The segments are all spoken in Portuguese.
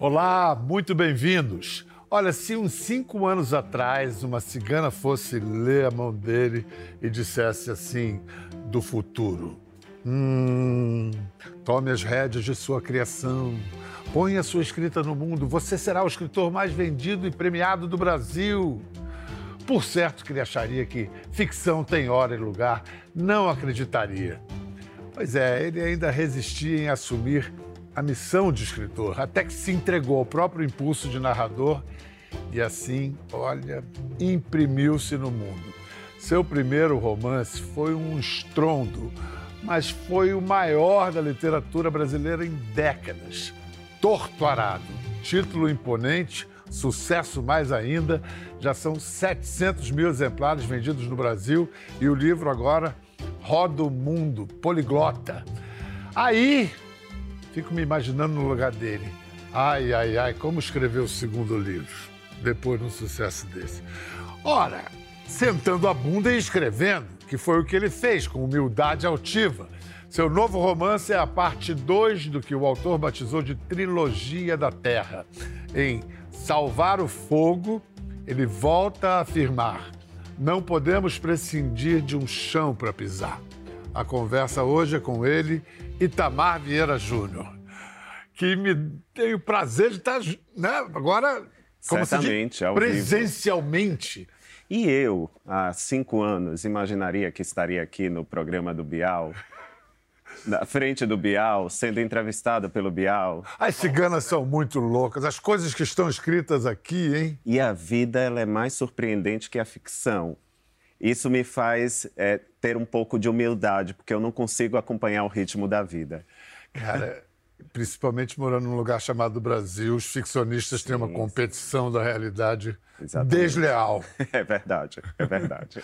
Olá, muito bem-vindos. Olha, se uns cinco anos atrás uma cigana fosse ler a mão dele e dissesse assim do futuro: Hum, tome as rédeas de sua criação, ponha sua escrita no mundo, você será o escritor mais vendido e premiado do Brasil. Por certo que ele acharia que ficção tem hora e lugar, não acreditaria. Pois é, ele ainda resistia em assumir a missão de escritor, até que se entregou ao próprio impulso de narrador e assim, olha, imprimiu-se no mundo. Seu primeiro romance foi um estrondo, mas foi o maior da literatura brasileira em décadas. Torto Arado, título imponente, sucesso mais ainda, já são 700 mil exemplares vendidos no Brasil e o livro agora roda o mundo, poliglota. Aí Fico me imaginando no lugar dele. Ai, ai, ai, como escrever o segundo livro, depois de um sucesso desse. Ora, sentando a bunda e escrevendo, que foi o que ele fez, com humildade altiva. Seu novo romance é a parte 2 do que o autor batizou de Trilogia da Terra. Em Salvar o Fogo, ele volta a afirmar: não podemos prescindir de um chão para pisar. A conversa hoje é com ele Itamar Vieira Júnior, que me tem o prazer de estar, né, agora, como Certamente, diz, presencialmente. E eu, há cinco anos, imaginaria que estaria aqui no programa do Bial, na frente do Bial, sendo entrevistado pelo Bial. As ciganas são muito loucas, as coisas que estão escritas aqui, hein? E a vida ela é mais surpreendente que a ficção. Isso me faz é, ter um pouco de humildade, porque eu não consigo acompanhar o ritmo da vida. Cara, principalmente morando num lugar chamado Brasil, os ficcionistas têm uma competição da realidade Exatamente. desleal. É verdade, é verdade.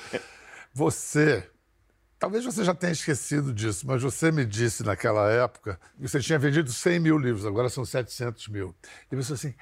você, talvez você já tenha esquecido disso, mas você me disse naquela época que você tinha vendido 100 mil livros, agora são 700 mil. E você assim,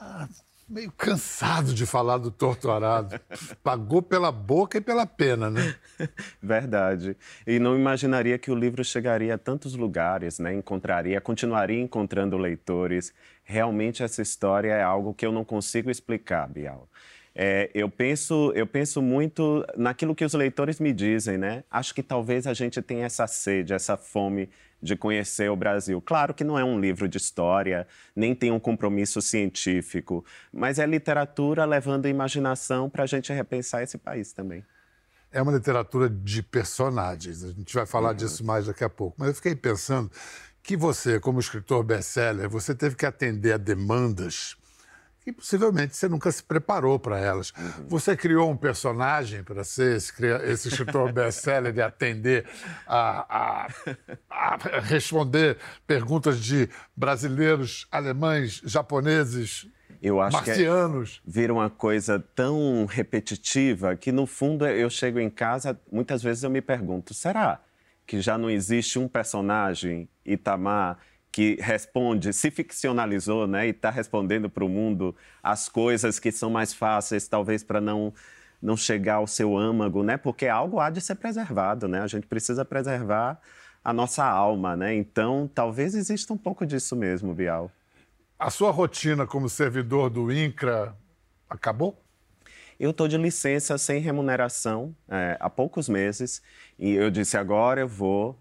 ah, meio cansado de falar do torturado. Pagou pela boca e pela pena, né? Verdade. E não imaginaria que o livro chegaria a tantos lugares, né? Encontraria, continuaria encontrando leitores. Realmente essa história é algo que eu não consigo explicar, Bial. É, eu, penso, eu penso muito naquilo que os leitores me dizem, né? Acho que talvez a gente tenha essa sede, essa fome de conhecer o Brasil. Claro que não é um livro de história, nem tem um compromisso científico, mas é literatura levando a imaginação para a gente repensar esse país também. É uma literatura de personagens, a gente vai falar uhum. disso mais daqui a pouco. Mas eu fiquei pensando que você, como escritor best-seller, você teve que atender a demandas que possivelmente você nunca se preparou para elas. Uhum. Você criou um personagem para ser esse, esse escritor best-seller e atender a, a, a, responder perguntas de brasileiros, alemães, japoneses, eu acho marcianos. que é, vira uma coisa tão repetitiva que, no fundo, eu chego em casa, muitas vezes eu me pergunto, será que já não existe um personagem, Itamar, que responde, se ficcionalizou, né, e está respondendo para o mundo as coisas que são mais fáceis, talvez para não não chegar ao seu âmago, né? Porque algo há de ser preservado, né? A gente precisa preservar a nossa alma, né? Então, talvez exista um pouco disso mesmo, Bial. A sua rotina como servidor do INCRA acabou? Eu estou de licença sem remuneração é, há poucos meses e eu disse agora eu vou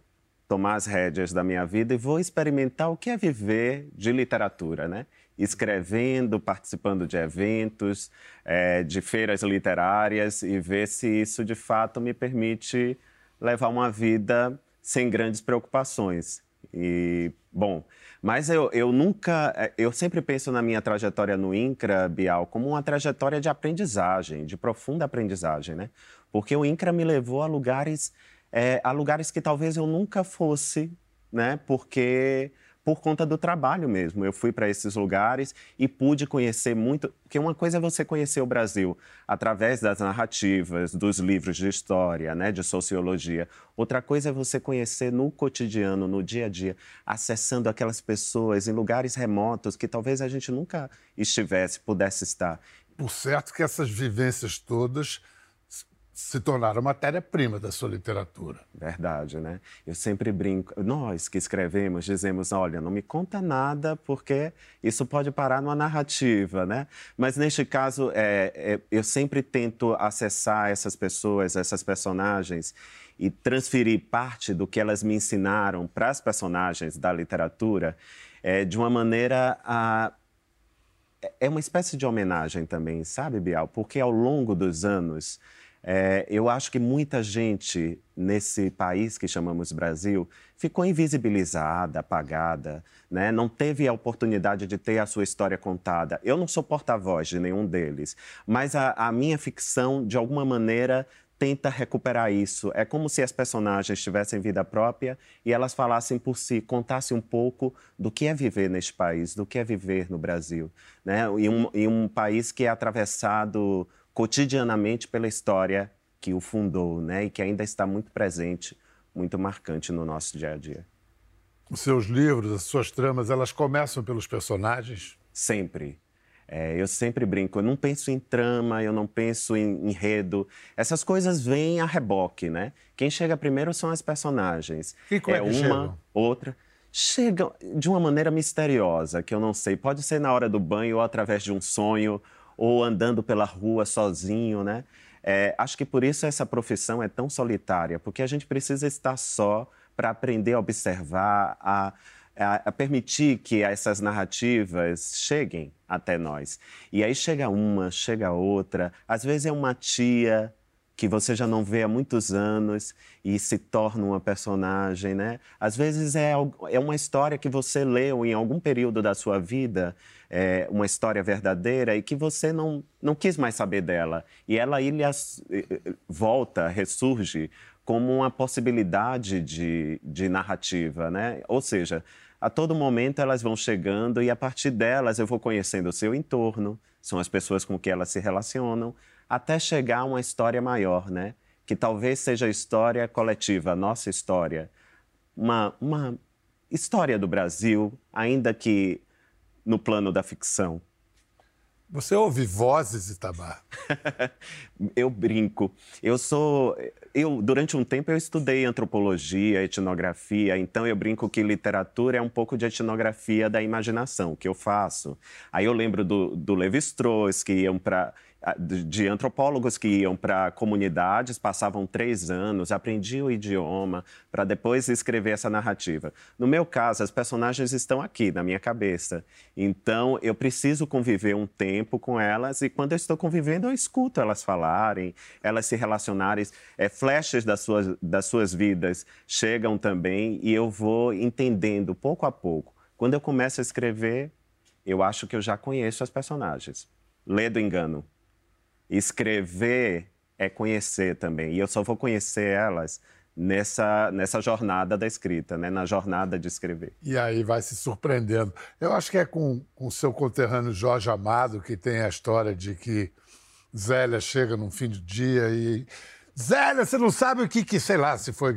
tomar as rédeas da minha vida e vou experimentar o que é viver de literatura, né? Escrevendo, participando de eventos, é, de feiras literárias e ver se isso de fato me permite levar uma vida sem grandes preocupações. E, bom, mas eu, eu nunca. É, eu sempre penso na minha trajetória no INCRA, Bial, como uma trajetória de aprendizagem, de profunda aprendizagem, né? Porque o INCRA me levou a lugares é, a lugares que talvez eu nunca fosse, né? Porque por conta do trabalho mesmo. Eu fui para esses lugares e pude conhecer muito. Porque uma coisa é você conhecer o Brasil através das narrativas, dos livros de história, né, de sociologia. Outra coisa é você conhecer no cotidiano, no dia a dia, acessando aquelas pessoas em lugares remotos que talvez a gente nunca estivesse, pudesse estar. Por certo que essas vivências todas se tornaram matéria-prima da sua literatura. Verdade, né? Eu sempre brinco, nós que escrevemos dizemos, olha, não me conta nada porque isso pode parar numa narrativa, né? Mas neste caso, é, é, eu sempre tento acessar essas pessoas, essas personagens e transferir parte do que elas me ensinaram para as personagens da literatura é, de uma maneira a é uma espécie de homenagem também, sabe, Bial? Porque ao longo dos anos, é, eu acho que muita gente nesse país que chamamos Brasil ficou invisibilizada, apagada, né? não teve a oportunidade de ter a sua história contada. Eu não sou porta-voz de nenhum deles, mas a, a minha ficção, de alguma maneira, tenta recuperar isso. É como se as personagens tivessem vida própria e elas falassem por si, contassem um pouco do que é viver neste país, do que é viver no Brasil. Né? Um, em um país que é atravessado cotidianamente pela história que o fundou, né? E que ainda está muito presente, muito marcante no nosso dia a dia. Os seus livros, as suas tramas, elas começam pelos personagens? Sempre. É, eu sempre brinco, eu não penso em trama, eu não penso em enredo. Essas coisas vêm a reboque, né? Quem chega primeiro são as personagens. E como é, é uma, chegam? outra. Chegam de uma maneira misteriosa, que eu não sei. Pode ser na hora do banho ou através de um sonho ou andando pela rua sozinho, né? É, acho que por isso essa profissão é tão solitária, porque a gente precisa estar só para aprender a observar, a, a, a, permitir que essas narrativas cheguem até nós. E aí chega uma, chega outra, às vezes é uma tia que você já não vê há muitos anos e se torna uma personagem, né? Às vezes é, é uma história que você leu em algum período da sua vida, é, uma história verdadeira e que você não, não quis mais saber dela. E ela aí volta, ressurge como uma possibilidade de, de narrativa, né? Ou seja, a todo momento elas vão chegando e a partir delas eu vou conhecendo o seu entorno, são as pessoas com que elas se relacionam, até chegar a uma história maior, né? Que talvez seja a história coletiva, a nossa história. Uma, uma história do Brasil, ainda que no plano da ficção. Você ouve vozes, Itamar? eu brinco. Eu sou. Eu, durante um tempo, eu estudei antropologia, etnografia, então eu brinco que literatura é um pouco de etnografia da imaginação, que eu faço. Aí eu lembro do, do Levi-Strauss, que iam para de antropólogos que iam para comunidades, passavam três anos, aprendiam o idioma, para depois escrever essa narrativa. No meu caso, as personagens estão aqui, na minha cabeça. Então, eu preciso conviver um tempo com elas, e quando eu estou convivendo, eu escuto elas falarem, elas se relacionarem. É, flashes das suas, das suas vidas chegam também, e eu vou entendendo pouco a pouco. Quando eu começo a escrever, eu acho que eu já conheço as personagens. Lê do engano. Escrever é conhecer também. E eu só vou conhecer elas nessa, nessa jornada da escrita, né? na jornada de escrever. E aí vai se surpreendendo. Eu acho que é com o seu conterrâneo Jorge Amado que tem a história de que Zélia chega num fim de dia e Zélia, você não sabe o que, que sei lá, se foi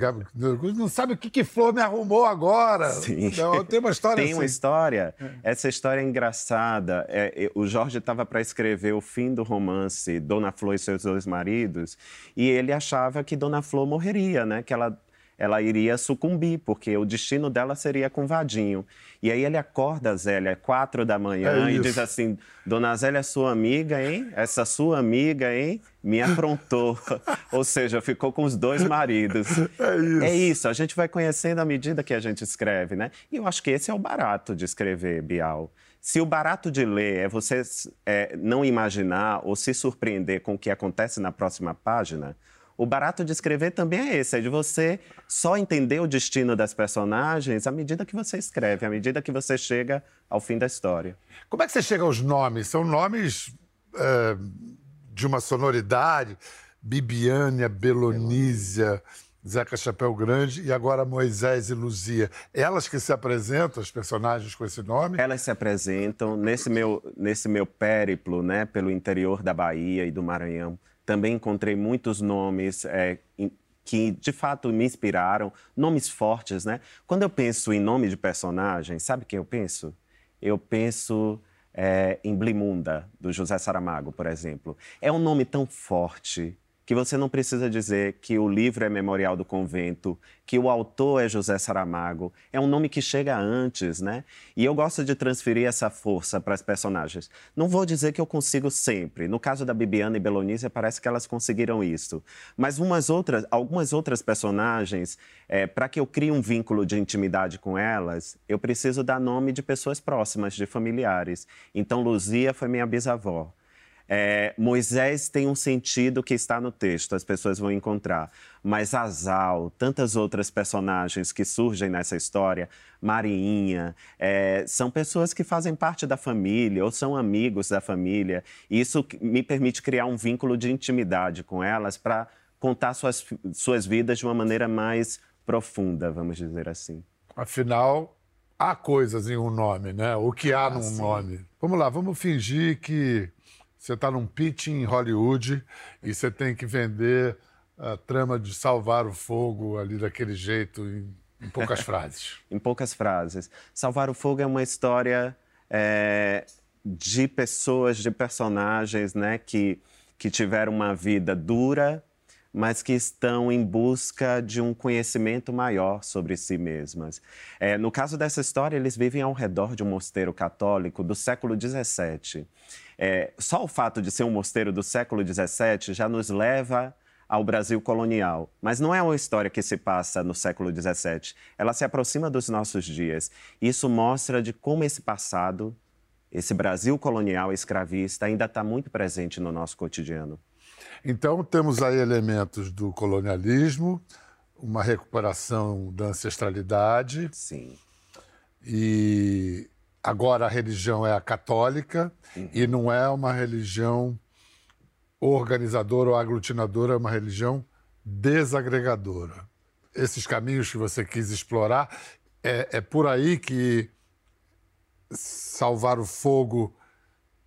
não sabe o que, que Flor me arrumou agora. Sim. Não, tem uma história Tem assim. uma história. É. Essa história é engraçada. É, é o Jorge estava para escrever o fim do romance Dona Flor e seus dois maridos e ele achava que Dona Flor morreria, né? Que ela ela iria sucumbir, porque o destino dela seria com Vadinho. E aí ele acorda a Zélia, quatro da manhã, é e diz assim: Dona Zélia, sua amiga, hein? Essa sua amiga, hein? Me aprontou. Ou seja, ficou com os dois maridos. É isso. É isso. A gente vai conhecendo à medida que a gente escreve, né? E eu acho que esse é o barato de escrever, Bial. Se o barato de ler é você é, não imaginar ou se surpreender com o que acontece na próxima página, o barato de escrever também é esse, é de você só entender o destino das personagens à medida que você escreve, à medida que você chega ao fim da história. Como é que você chega aos nomes? São nomes é, de uma sonoridade? Bibiânia, Belonísia, Zeca Chapéu Grande e agora Moisés e Luzia. Elas que se apresentam, os personagens com esse nome? Elas se apresentam nesse meu, nesse meu périplo né, pelo interior da Bahia e do Maranhão também encontrei muitos nomes é, que de fato me inspiraram, nomes fortes, né? Quando eu penso em nome de personagem, sabe quem eu penso? Eu penso é, em Blimunda, do José Saramago, por exemplo. É um nome tão forte que você não precisa dizer que o livro é Memorial do Convento, que o autor é José Saramago. É um nome que chega antes, né? E eu gosto de transferir essa força para as personagens. Não vou dizer que eu consigo sempre. No caso da Bibiana e Belonísia, parece que elas conseguiram isso. Mas umas outras, algumas outras personagens, é, para que eu crie um vínculo de intimidade com elas, eu preciso dar nome de pessoas próximas, de familiares. Então, Luzia foi minha bisavó. É, Moisés tem um sentido que está no texto, as pessoas vão encontrar. Mas Azal, tantas outras personagens que surgem nessa história, Marinha, é, são pessoas que fazem parte da família ou são amigos da família. E isso me permite criar um vínculo de intimidade com elas para contar suas, suas vidas de uma maneira mais profunda, vamos dizer assim. Afinal, há coisas em um nome, né? O que há ah, num sim. nome. Vamos lá, vamos fingir que você está num pitch em Hollywood e você tem que vender a trama de salvar o fogo ali daquele jeito em, em poucas frases. em poucas frases. Salvar o fogo é uma história é, de pessoas, de personagens, né, que que tiveram uma vida dura, mas que estão em busca de um conhecimento maior sobre si mesmas. É, no caso dessa história, eles vivem ao redor de um mosteiro católico do século XVII. É, só o fato de ser um mosteiro do século XVII já nos leva ao Brasil colonial. Mas não é uma história que se passa no século XVII. Ela se aproxima dos nossos dias. Isso mostra de como esse passado, esse Brasil colonial escravista, ainda está muito presente no nosso cotidiano. Então, temos aí elementos do colonialismo, uma recuperação da ancestralidade. Sim. E Agora a religião é a católica uhum. e não é uma religião organizadora ou aglutinadora, é uma religião desagregadora. Esses caminhos que você quis explorar, é, é por aí que salvar o fogo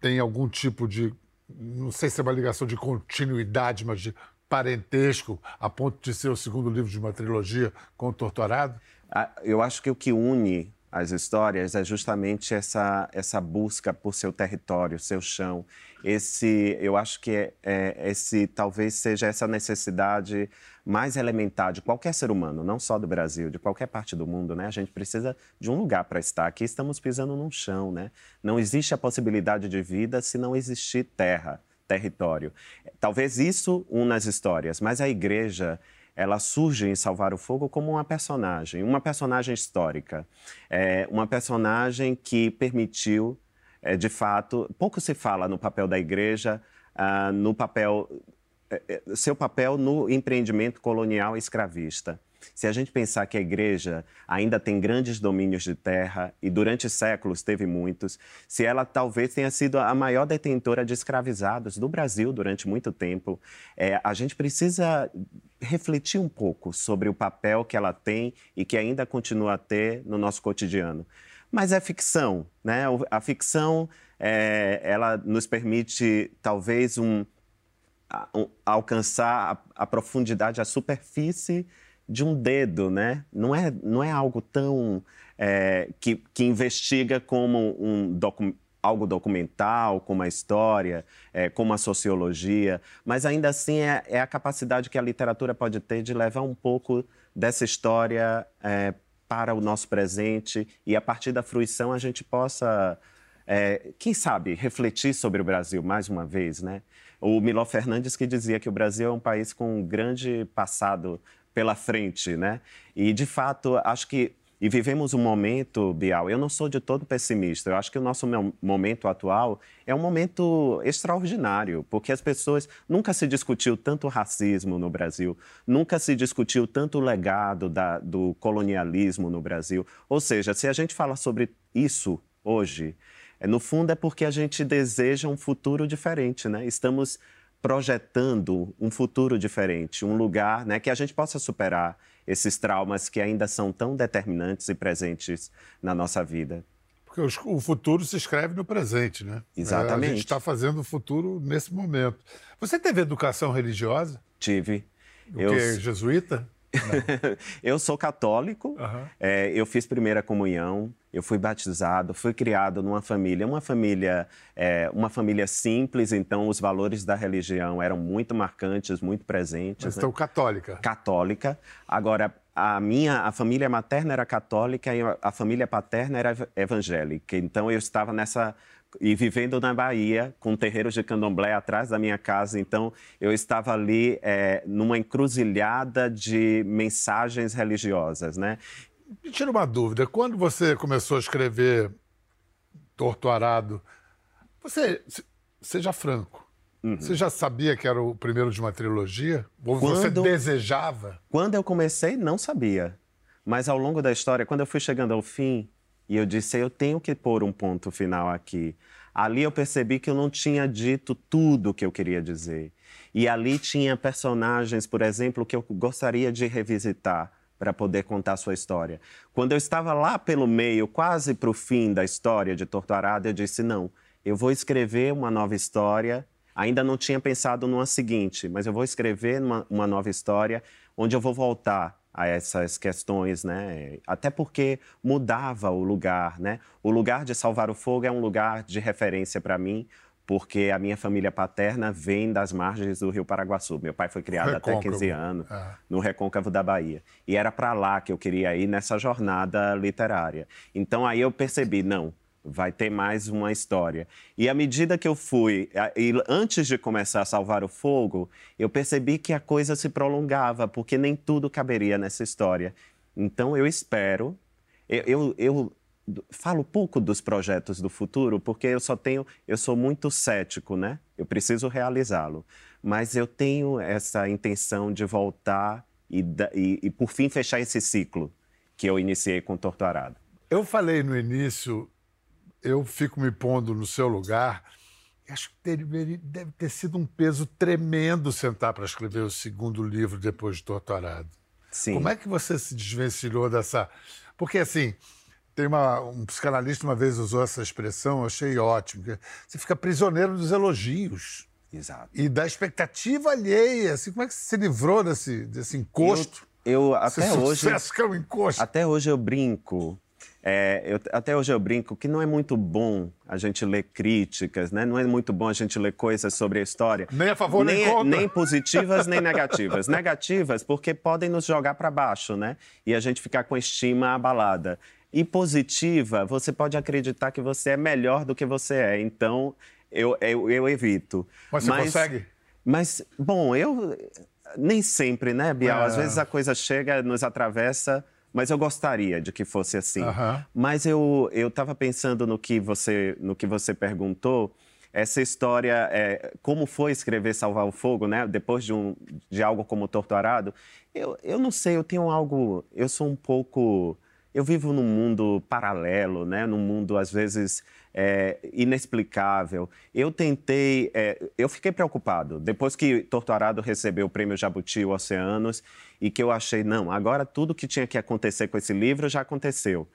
tem algum tipo de, não sei se é uma ligação de continuidade, mas de parentesco, a ponto de ser o segundo livro de uma trilogia com o Torturado? Ah, eu acho que o que une as histórias é justamente essa, essa busca por seu território, seu chão. Esse, eu acho que é, é, esse talvez seja essa necessidade mais elementar de qualquer ser humano, não só do Brasil, de qualquer parte do mundo, né? A gente precisa de um lugar para estar. Aqui estamos pisando num chão, né? Não existe a possibilidade de vida se não existir terra, território. Talvez isso una as histórias, mas a igreja ela surge em Salvar o Fogo como uma personagem, uma personagem histórica, é, uma personagem que permitiu, é, de fato, pouco se fala no papel da igreja, ah, no papel, é, é seu papel no empreendimento colonial escravista. Se a gente pensar que a igreja ainda tem grandes domínios de terra e durante séculos teve muitos, se ela talvez tenha sido a maior detentora de escravizados do Brasil durante muito tempo, é, a gente precisa refletir um pouco sobre o papel que ela tem e que ainda continua a ter no nosso cotidiano. Mas é ficção, né? A ficção, é, ela nos permite talvez um, um alcançar a, a profundidade, a superfície de um dedo, né? Não é, não é algo tão é, que, que investiga como um docu algo documental, como a história, é, como a sociologia, mas ainda assim é, é, a capacidade que a literatura pode ter de levar um pouco dessa história é, para o nosso presente e a partir da fruição a gente possa, é, quem sabe, refletir sobre o Brasil mais uma vez, né? O Miló Fernandes que dizia que o Brasil é um país com um grande passado pela frente, né? E de fato, acho que e vivemos um momento, Bial, eu não sou de todo pessimista, eu acho que o nosso momento atual é um momento extraordinário, porque as pessoas. Nunca se discutiu tanto racismo no Brasil, nunca se discutiu tanto o legado da, do colonialismo no Brasil. Ou seja, se a gente fala sobre isso hoje, é, no fundo é porque a gente deseja um futuro diferente, né? Estamos projetando um futuro diferente, um lugar né, que a gente possa superar esses traumas que ainda são tão determinantes e presentes na nossa vida. Porque o futuro se escreve no presente, né? Exatamente. É, a gente está fazendo o futuro nesse momento. Você teve educação religiosa? Tive. O eu... que, jesuíta? eu sou católico, Aham. é, eu fiz primeira comunhão, eu fui batizado, fui criado numa família, uma família, é, uma família simples, então os valores da religião eram muito marcantes, muito presentes. Mas né? então, católica. católica. Agora, a minha a família materna era católica e a família paterna era ev- evangélica. Então, eu estava nessa e vivendo na Bahia, com terreiros de candomblé atrás da minha casa. Então, eu estava ali é, numa encruzilhada de mensagens religiosas, né? Me tira uma dúvida. Quando você começou a escrever Torto Arado, você, se- seja franco, Uhum. você já sabia que era o primeiro de uma trilogia? Ou você Quando- desejava? Quando eu comecei, não sabia. Mas ao longo da história, quando eu fui chegando ao fim, e eu disse, eu tenho que pôr um ponto final aqui. Ali eu percebi que eu não tinha dito tudo o que eu queria dizer. E ali tinha personagens, por exemplo, que eu gostaria de revisitar para poder contar sua história. Quando eu estava lá pelo meio, quase para o fim da história de Torturado, eu disse, não, eu vou escrever uma nova história Ainda não tinha pensado numa seguinte, mas eu vou escrever uma, uma nova história onde eu vou voltar a essas questões, né? Até porque mudava o lugar, né? O lugar de Salvar o Fogo é um lugar de referência para mim, porque a minha família paterna vem das margens do Rio Paraguaçu. Meu pai foi criado até Recôncavo. 15 anos Ah. no Recôncavo da Bahia. E era para lá que eu queria ir nessa jornada literária. Então aí eu percebi, não, vai ter mais uma história. E à medida que eu fui, antes de começar a Salvar o Fogo, eu percebi que a coisa se prolongava, porque nem tudo caberia nessa história. Então eu espero, eu, eu, eu falo pouco dos projetos do futuro, porque eu só tenho, eu sou muito cético, né? Eu preciso realizá-lo. Mas eu tenho essa intenção de voltar e, e, e, por fim, fechar esse ciclo que eu iniciei com Torto Arado. Eu falei no início, eu fico me pondo no seu lugar. Acho que deve, ter sido um peso tremendo sentar para escrever o segundo livro depois de Torturado. Sim. Como é que você se desvencilhou dessa. Porque, assim, tem uma, um psicanalista uma vez usou essa expressão, eu achei ótimo. Você fica prisioneiro dos elogios Exato. e da expectativa alheia. Assim, como é que você se livrou desse, desse encosto? Eu, eu Esse até hoje, sucesso que é um encosto. até hoje eu brinco. É, eu- até hoje eu brinco que não é muito bom a gente ler críticas, né? Não é muito bom a gente ler coisas sobre a história. Nem a favor, nem contra. Nem positivas, nem negativas. Negativas porque podem nos jogar para baixo, né? E a gente ficar com a estima abalada. E positiva, você pode acreditar que você é melhor do que você é. Então, eu, eu, eu evito. Mas você consegue? Mas, bom, eu. Nem sempre, né, Bial? Às É. vezes a coisa chega, nos atravessa, mas eu gostaria de que fosse assim. Aham. Mas eu eu estava pensando no que você no que você perguntou. Essa história, é, como foi escrever Salvar o Fogo, né? Depois de, um, de algo como Torto Arado, eu, eu não sei, eu tenho algo. Eu sou um pouco. Eu vivo num mundo paralelo, né? Num mundo, às vezes, é, inexplicável. Eu tentei. é, eu fiquei preocupado. Depois que Torto Arado recebeu o prêmio Jabuti Oceanos, e que eu achei, não, agora tudo que tinha que acontecer com esse livro já aconteceu.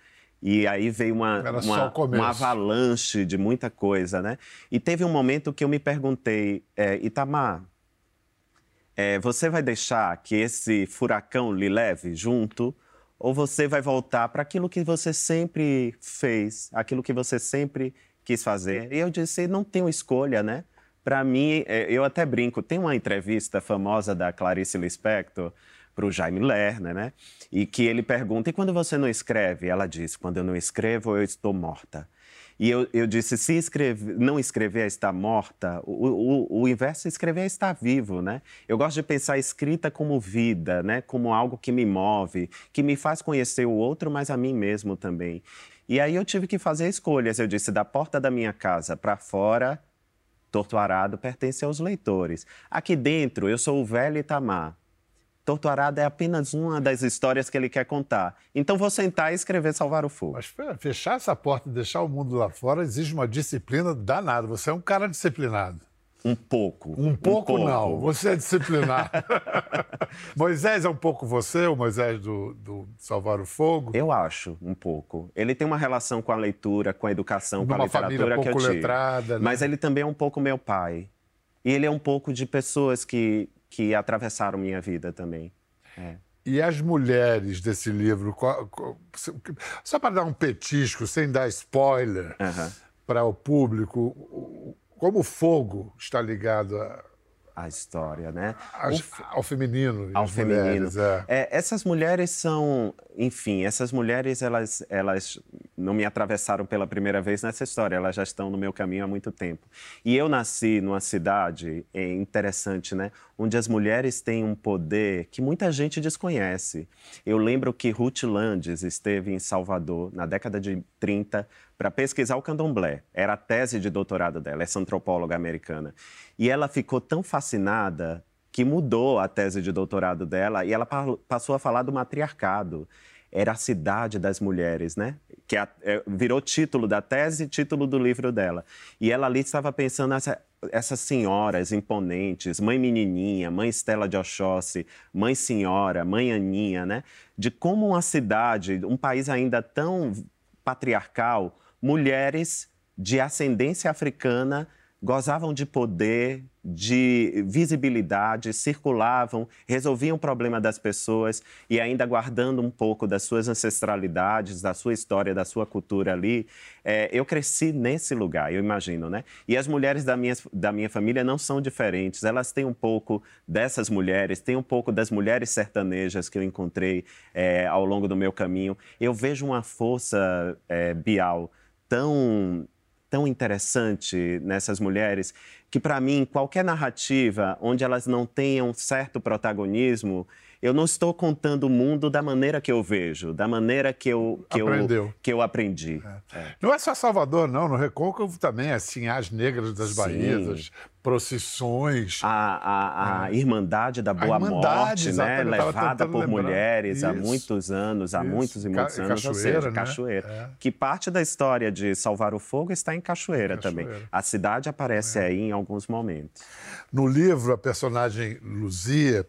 E aí veio uma, uma, uma avalanche de muita coisa, né? E teve um momento que eu me perguntei, é, Itamar, é, você vai deixar que esse furacão lhe leve junto? Ou você vai voltar para aquilo que você sempre fez, aquilo que você sempre quis fazer? E eu disse, não tenho escolha, né? Para mim, é, eu até brinco, tem uma entrevista famosa da Clarice Lispector para o Jaime Lerner, né? E que ele pergunta, e quando você não escreve? Ela diz, quando eu não escrevo, eu estou morta. E eu, eu disse, se escrever, não escrever é estar morta, o, o, o inverso é escrever é estar vivo, né? Eu gosto de pensar a escrita como vida, né? Como algo que me move, que me faz conhecer o outro, mas a mim mesmo também. E aí eu tive que fazer escolhas. Eu disse, da porta da minha casa para fora, Torto Arado pertence aos leitores. Aqui dentro, eu sou o velho Itamar. Torto Arado é apenas uma das histórias que ele quer contar. Então vou sentar e escrever Salvar o Fogo. Mas fe- fechar essa porta e deixar o mundo lá fora exige uma disciplina danada. Você é um cara disciplinado. Um pouco. Um pouco, não, você é disciplinado. Moisés é um pouco você, o Moisés do, do Salvar o Fogo. Eu acho, um pouco. Ele tem uma relação com a leitura, com a educação, com a literatura que eu pouco tive. letrada, né? Mas ele também é um pouco meu pai. E ele é um pouco de pessoas que, que atravessaram minha vida também. É. E as mulheres desse livro, só para dar um petisco, sem dar spoiler uhum. para o público, como o fogo está ligado a, a história, né? As, ao feminino. Ao feminino. Mulheres, é. É, essas mulheres são, enfim, essas mulheres elas, elas não me atravessaram pela primeira vez nessa história, elas já estão no meu caminho há muito tempo. E eu nasci numa cidade é interessante, né? Onde as mulheres têm um poder que muita gente desconhece. Eu lembro que Ruth Landes esteve em Salvador na década de 30 para pesquisar o candomblé. Era a tese de doutorado dela, essa antropóloga americana. E ela ficou tão fascinada que mudou a tese de doutorado dela e ela passou a falar do matriarcado. Era a cidade das mulheres, né? Que é, virou título da tese título do livro dela. E ela ali estava pensando nessa, essas senhoras imponentes, mãe menininha, mãe Estela de Oxóssi, mãe senhora, mãe Aninha, né? De como uma cidade, um país ainda tão patriarcal, mulheres de ascendência africana gozavam de poder, de visibilidade, circulavam, resolviam o problema das pessoas e ainda guardando um pouco das suas ancestralidades, da sua história, da sua cultura ali. É, eu cresci nesse lugar, eu imagino, né? E as mulheres da minha, da minha família não são diferentes, elas têm um pouco dessas mulheres, têm um pouco das mulheres sertanejas que eu encontrei é, ao longo do meu caminho. Eu vejo uma força, é, Bial, tão tão interessante nessas mulheres que, para mim, qualquer narrativa onde elas não tenham certo protagonismo, eu não estou contando o mundo da maneira que eu vejo, da maneira que eu, que eu, que eu aprendi. É. É. Não é só Salvador, não. No Recôncavo também, assim, as negras das Bahias, as procissões. A, a, a é. Irmandade da Boa Morte, né? levada por lembrar. mulheres Isso. há muitos anos, há Isso. muitos e muitos Ca anos, Cachoeira, seja, né? Cachoeira. É. Que parte da história de Salvar o Fogo está em Cachoeira, Cachoeira. também. A cidade aparece é. aí em alguns momentos. No livro, a personagem Luzia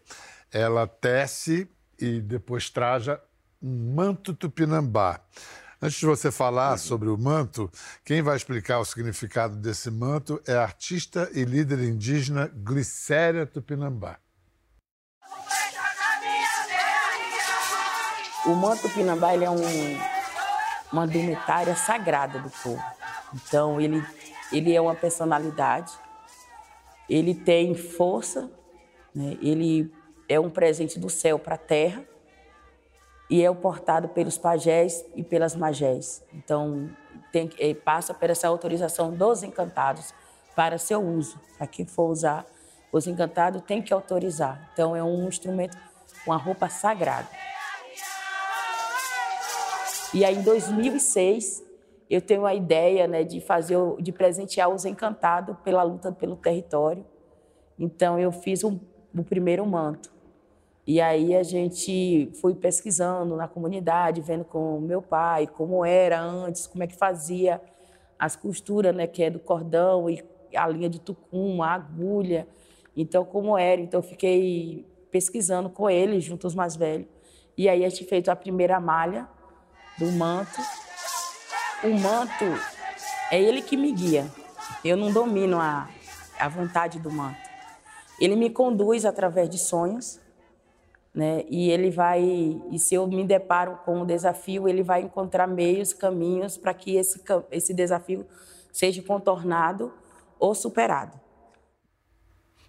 ela tece e depois traja um manto tupinambá. Antes de você falar uhum. sobre o manto, quem vai explicar o significado desse manto é a artista e líder indígena Glicéria Tupinambá. O manto tupinambá ele é um, uma indumentária sagrada do povo. Então, ele, ele é uma personalidade, ele tem força, né? ele é um presente do céu para a terra e é portado pelos pajés e pelas magés. Então, tem, eh, passa por essa autorização dos encantados para seu uso. Para quem for usar, os encantados tem que autorizar. Então, é um instrumento, uma roupa sagrada. E aí, em 2006, eu tenho a ideia né, de fazer, de presentear os encantados pela luta pelo território. Então, eu fiz um, o primeiro manto. E aí a gente foi pesquisando na comunidade, vendo com meu pai como era antes, como é que fazia as costuras, né, que é do cordão e a linha de tucum, a agulha. Então como era, então eu fiquei pesquisando com ele junto aos mais velhos. E aí a gente fez a primeira malha do manto. O manto é ele que me guia. Eu não domino a, a vontade do manto. Ele me conduz através de sonhos né? E ele vai, e se eu me deparo com um desafio, ele vai encontrar meios, caminhos para que esse, esse desafio seja contornado ou superado.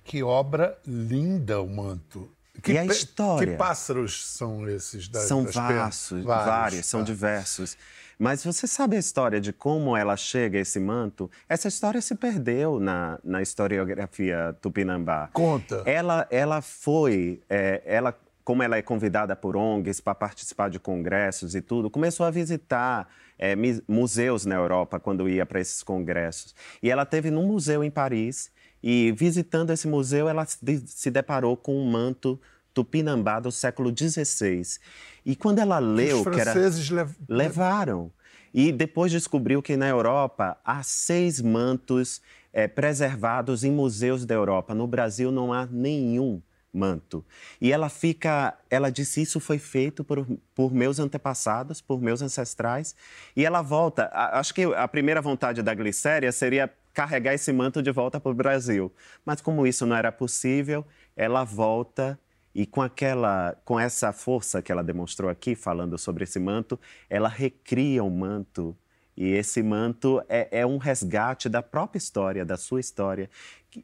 Que obra linda o manto. Que, e a história? Que pássaros são esses? Das, são das vastos, vários, vários são ah. diversos. Mas você sabe a história de como ela chega a esse manto? Essa história se perdeu na, na historiografia tupinambá. Conta. Ela, ela foi, é, ela como ela é convidada por ONGs para participar de congressos e tudo, começou a visitar é, museus na Europa quando ia para esses congressos. E ela teve num museu em Paris e visitando esse museu ela se deparou com um manto tupinambá do século XVI. E quando ela leu Os era lev... levaram e depois descobriu que na Europa há seis mantos é, preservados em museus da Europa. No Brasil não há nenhum manto. E ela fica, ela disse isso foi feito por, por meus antepassados, por meus ancestrais, e ela volta. Acho que a primeira vontade da Glicéria seria carregar esse manto de volta para o Brasil. Mas como isso não era possível, ela volta E com aquela, com essa força que ela demonstrou aqui, falando sobre esse manto, ela recria o manto e esse manto é, é, um resgate da própria história, da sua história.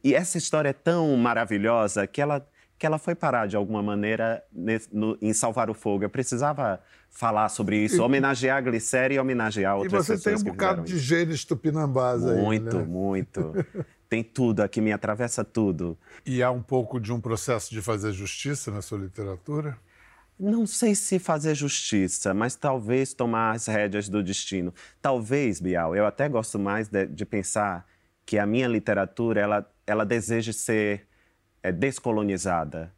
E essa história é tão maravilhosa que ela, que ela foi parar de alguma maneira no, em Salvar o Fogo. Eu precisava falar sobre isso, e, homenagear a Glicéria e homenagear outras pessoas. E você tem um bocado de genes tupinambás aí. Muito, né? muito. tem tudo aqui, me atravessa tudo. E há um pouco de um processo de fazer justiça na sua literatura? Não sei se fazer justiça, mas talvez tomar as rédeas do destino. Talvez, Bial, eu até gosto mais de, de pensar que a minha literatura ela, ela deseja ser descolonizada.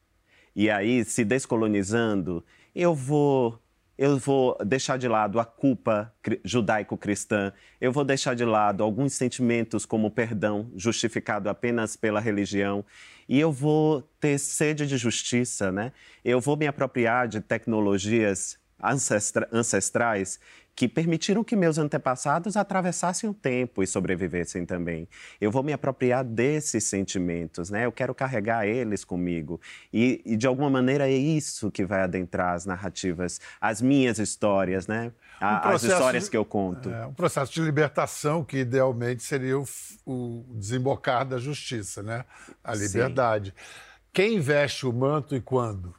E aí, se descolonizando, eu vou eu vou deixar de lado a culpa judaico-cristã, eu vou deixar de lado alguns sentimentos como perdão, justificado apenas pela religião, e eu vou ter sede de justiça, né? Eu vou me apropriar de tecnologias ancestra ancestrais que permitiram que meus antepassados atravessassem o tempo e sobrevivessem também. Eu vou me apropriar desses sentimentos, né? Eu quero carregar eles comigo. E, e de alguma maneira é isso que vai adentrar as narrativas, as minhas histórias, né? A, um as histórias que eu conto. É, um processo de libertação que idealmente seria o, o desembocar da justiça, né? A liberdade. Sim. Quem veste o manto e quando?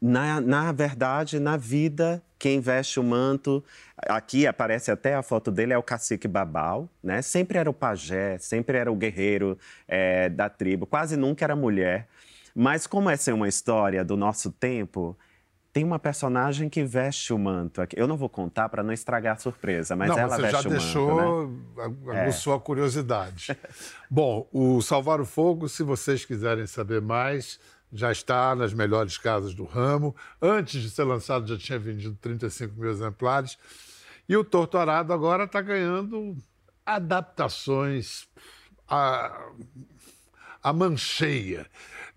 Na, na verdade, na vida, quem veste o manto, aqui aparece até a foto dele, é o cacique Babal, né? Sempre era o pajé, sempre era o guerreiro é, da tribo, quase nunca era mulher. Mas como essa é uma história do nosso tempo, tem uma personagem que veste o manto. Eu não vou contar para não estragar a surpresa, mas não, ela você veste já o deixou, manto. Né? aguçou é. a curiosidade. Bom, o Salvar o Fogo, se vocês quiserem saber mais, já está nas melhores casas do ramo. Antes de ser lançado, já tinha vendido 35 mil exemplares. E o Torturado agora está ganhando adaptações a, a mancheia.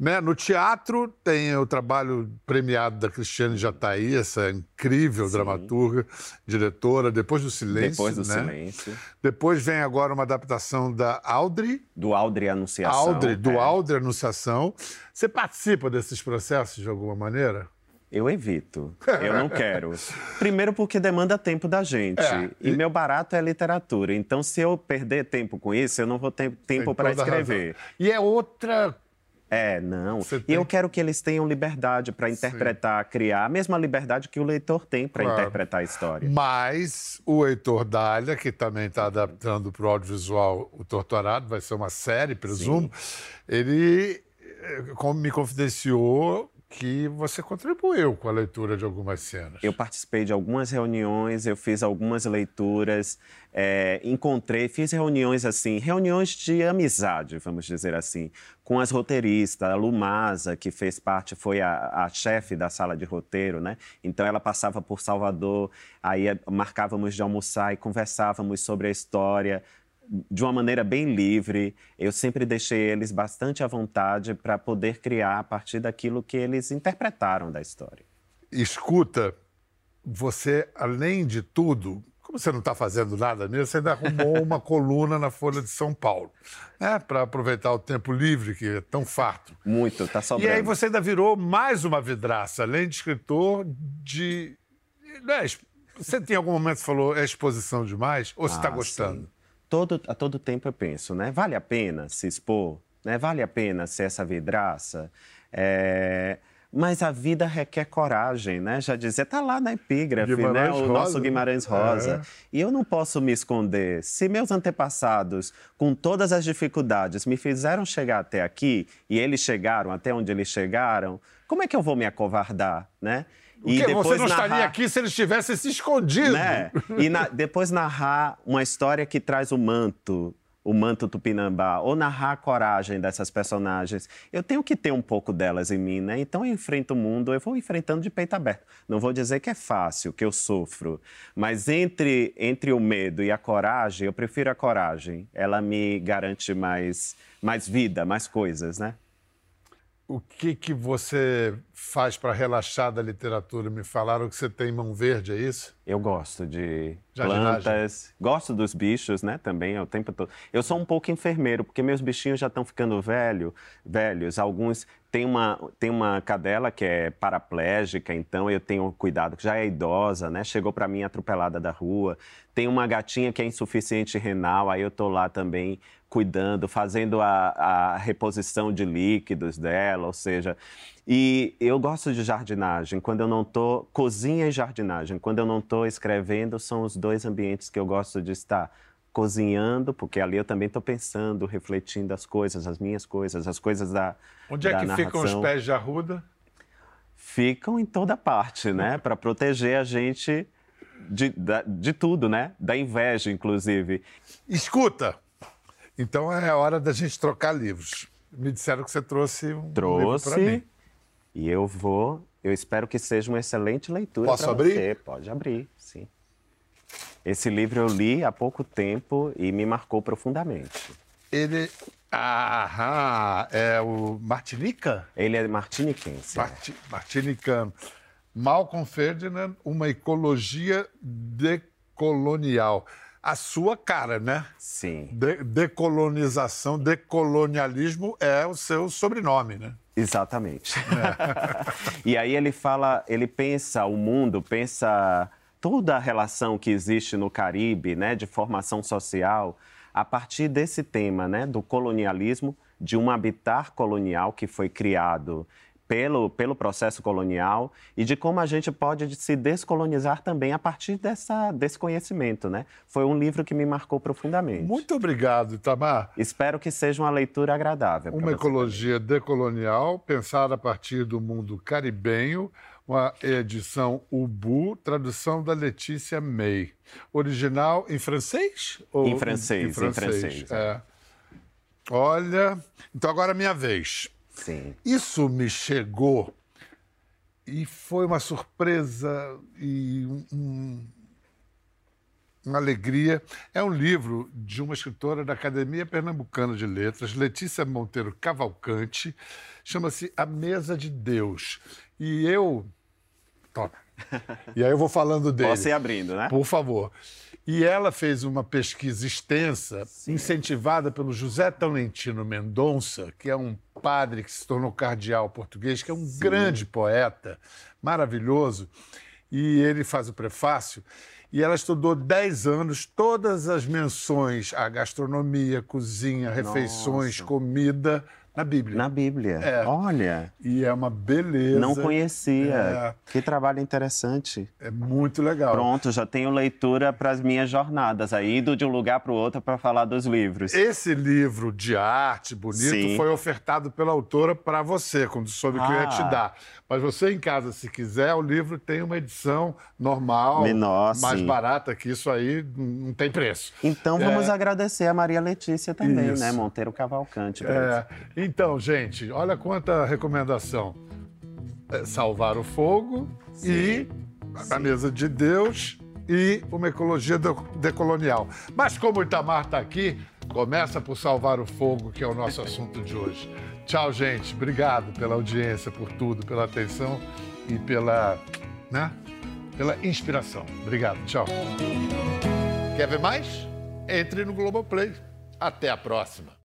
Né? No teatro tem o trabalho premiado da Cristiane Jataí, essa incrível Sim. dramaturga, diretora, Depois do Silêncio. Depois do né? Silêncio. Depois vem agora uma adaptação da Audrey. Do Audrey Anunciação. Audrey, do é. Audrey Anunciação. Você participa desses processos de alguma maneira? Eu evito. Eu não quero. Primeiro porque demanda tempo da gente. É, e... e... meu barato é literatura. Então, se eu perder tempo com isso, eu não vou ter tempo para escrever. E é outra é, não. Tem... E eu quero que eles tenham liberdade para interpretar, Sim. criar, a mesma liberdade que o leitor tem para claro. interpretar a história. Mas o Heitor Dália, que também está adaptando para o audiovisual o Torturado, vai ser uma série, presumo, Sim. ele eh, me confidenciou que você contribuiu com a leitura de algumas cenas. Eu participei de algumas reuniões, eu fiz algumas leituras, é, encontrei, fiz reuniões assim, reuniões de amizade, vamos dizer assim, com as roteiristas, a Lumasa, que fez parte, foi a, a chefe da sala de roteiro, né? Então ela passava por Salvador, aí marcávamos de almoçar e conversávamos sobre a história, de uma maneira bem livre. Eu sempre deixei eles bastante à vontade para poder criar a partir daquilo que eles interpretaram da história. Escuta, você, além de tudo, como você não está fazendo nada mesmo, você ainda arrumou uma coluna na Folha de São Paulo, né? Para aproveitar o tempo livre, que é tão farto. Muito, está sobrando. E aí você ainda virou mais uma vidraça, além de escritor de. Né? Você tem algum momento que falou é exposição demais? Ou você está ah, gostando? Sim todo, a todo tempo eu penso, né? Vale a pena se expor? Né? Vale a pena ser essa vidraça? É... Mas a vida requer coragem, né? Já dizia, tá lá na epígrafe, né? Guimarães né? O Rosa. nosso Guimarães Rosa. É. E eu não posso me esconder. Se meus antepassados, com todas as dificuldades, me fizeram chegar até aqui e eles chegaram até onde eles chegaram, como é que eu vou me acovardar, né? E depois você não narrar... estaria aqui se eles tivessem se escondido. Né? E na... depois narrar uma história que traz o manto, o manto tupinambá, ou narrar a coragem dessas personagens. Eu tenho que ter um pouco delas em mim, né? Então eu enfrento o mundo, eu vou enfrentando de peito aberto. Não vou dizer que é fácil, que eu sofro, mas entre, entre o medo e a coragem, eu prefiro a coragem. Ela me garante mais, mais vida, mais coisas, né? O que, que você faz para relaxar da literatura? Me falaram que você tem mão verde, é isso? Eu gosto de Jardinagem. plantas, gosto dos bichos, né? Também é o tempo todo. Eu sou um pouco enfermeiro, porque meus bichinhos já estão ficando velho, velhos. Alguns tem uma tem uma cadela que é paraplégica, então eu tenho cuidado, que já é idosa, né? Chegou para mim atropelada da rua. Tem uma gatinha que é insuficiente renal, aí eu tô lá também cuidando, fazendo a, a reposição de líquidos dela, ou seja, e eu gosto de jardinagem. Quando eu não estou cozinha e jardinagem. Quando eu não estou escrevendo, são os dois ambientes que eu gosto de estar cozinhando, porque ali eu também estou pensando, refletindo as coisas, as minhas coisas, as coisas da Onde é da que narração. ficam os pés de arruda? Ficam em toda parte, né? Para proteger a gente de, da- de tudo, né? Da inveja, inclusive. Escuta! Então é hora da gente trocar livros. Me disseram que você trouxe um livro para Trouxe mim. e eu vou. Eu espero que seja uma excelente leitura. Posso abrir? Você. Pode abrir, sim. Esse livro eu li há pouco tempo e me marcou profundamente. Ele. Aham, é o Martinica? Ele é martiniquense. é. Marti- Martinicano. Malcolm Ferdinand, uma ecologia decolonial. A sua cara, né? Sim, De- decolonização, decolonialismo é o seu sobrenome, né? exatamente. e aí ele fala, ele pensa o mundo, pensa toda a relação que existe no Caribe, né, de formação social, a partir desse tema, né, do colonialismo, de um habitat colonial que foi criado pelo, pelo processo colonial e de como a gente pode se descolonizar também a partir dessa, desse conhecimento, né? Foi um livro que me marcou profundamente. Muito obrigado, Itamar. Espero que seja uma leitura agradável. Uma ecologia decolonial pensada a partir do mundo caribenho, uma edição Ubu, tradução da Letícia May. Original em francês? Ou Em francês, em francês, é. Olha, então agora é minha vez. Sim. Isso me chegou e foi uma surpresa e um- um- uma alegria. É um livro de uma escritora da Academia Pernambucana de Letras, Letícia Monteiro Cavalcante, chama-se A Mesa de Deus. E eu. Toma. E aí eu vou falando dele. Posso ir abrindo, né? Por favor. E ela fez uma pesquisa extensa, incentivada pelo José Tolentino Mendonça, que é um padre que se tornou cardeal português, que é um grande poeta, maravilhoso. E ele faz o prefácio. E ela estudou 10 anos todas as menções à gastronomia, cozinha, refeições, Nossa. comida na Bíblia. Na Bíblia. É. Olha, E é uma beleza. não conhecia. É. Que trabalho interessante. É muito legal. Pronto, já tenho leitura para as minhas jornadas, aí indo de um lugar para o outro para falar dos livros. Esse livro de arte bonito Sim. foi ofertado pela autora para você, quando soube que eu ia te Ah. dar. Mas você em casa, se quiser, o livro tem uma edição normal, Menor, mais sim. barata que isso aí, não tem preço. Então É. vamos agradecer a Maria Letícia também, Isso. né? Monteiro Cavalcante. É, então, gente, olha quanta recomendação. É, salvar o fogo e a mesa de Deus e uma ecologia de- decolonial. Mas como o Itamar está aqui, começa por salvar o fogo, que é o nosso assunto de hoje. Tchau, gente. Obrigado pela audiência, por tudo, pela atenção e pela, né, pela inspiração. Obrigado. Tchau. Quer ver mais? Entre no Globoplay. Até a próxima.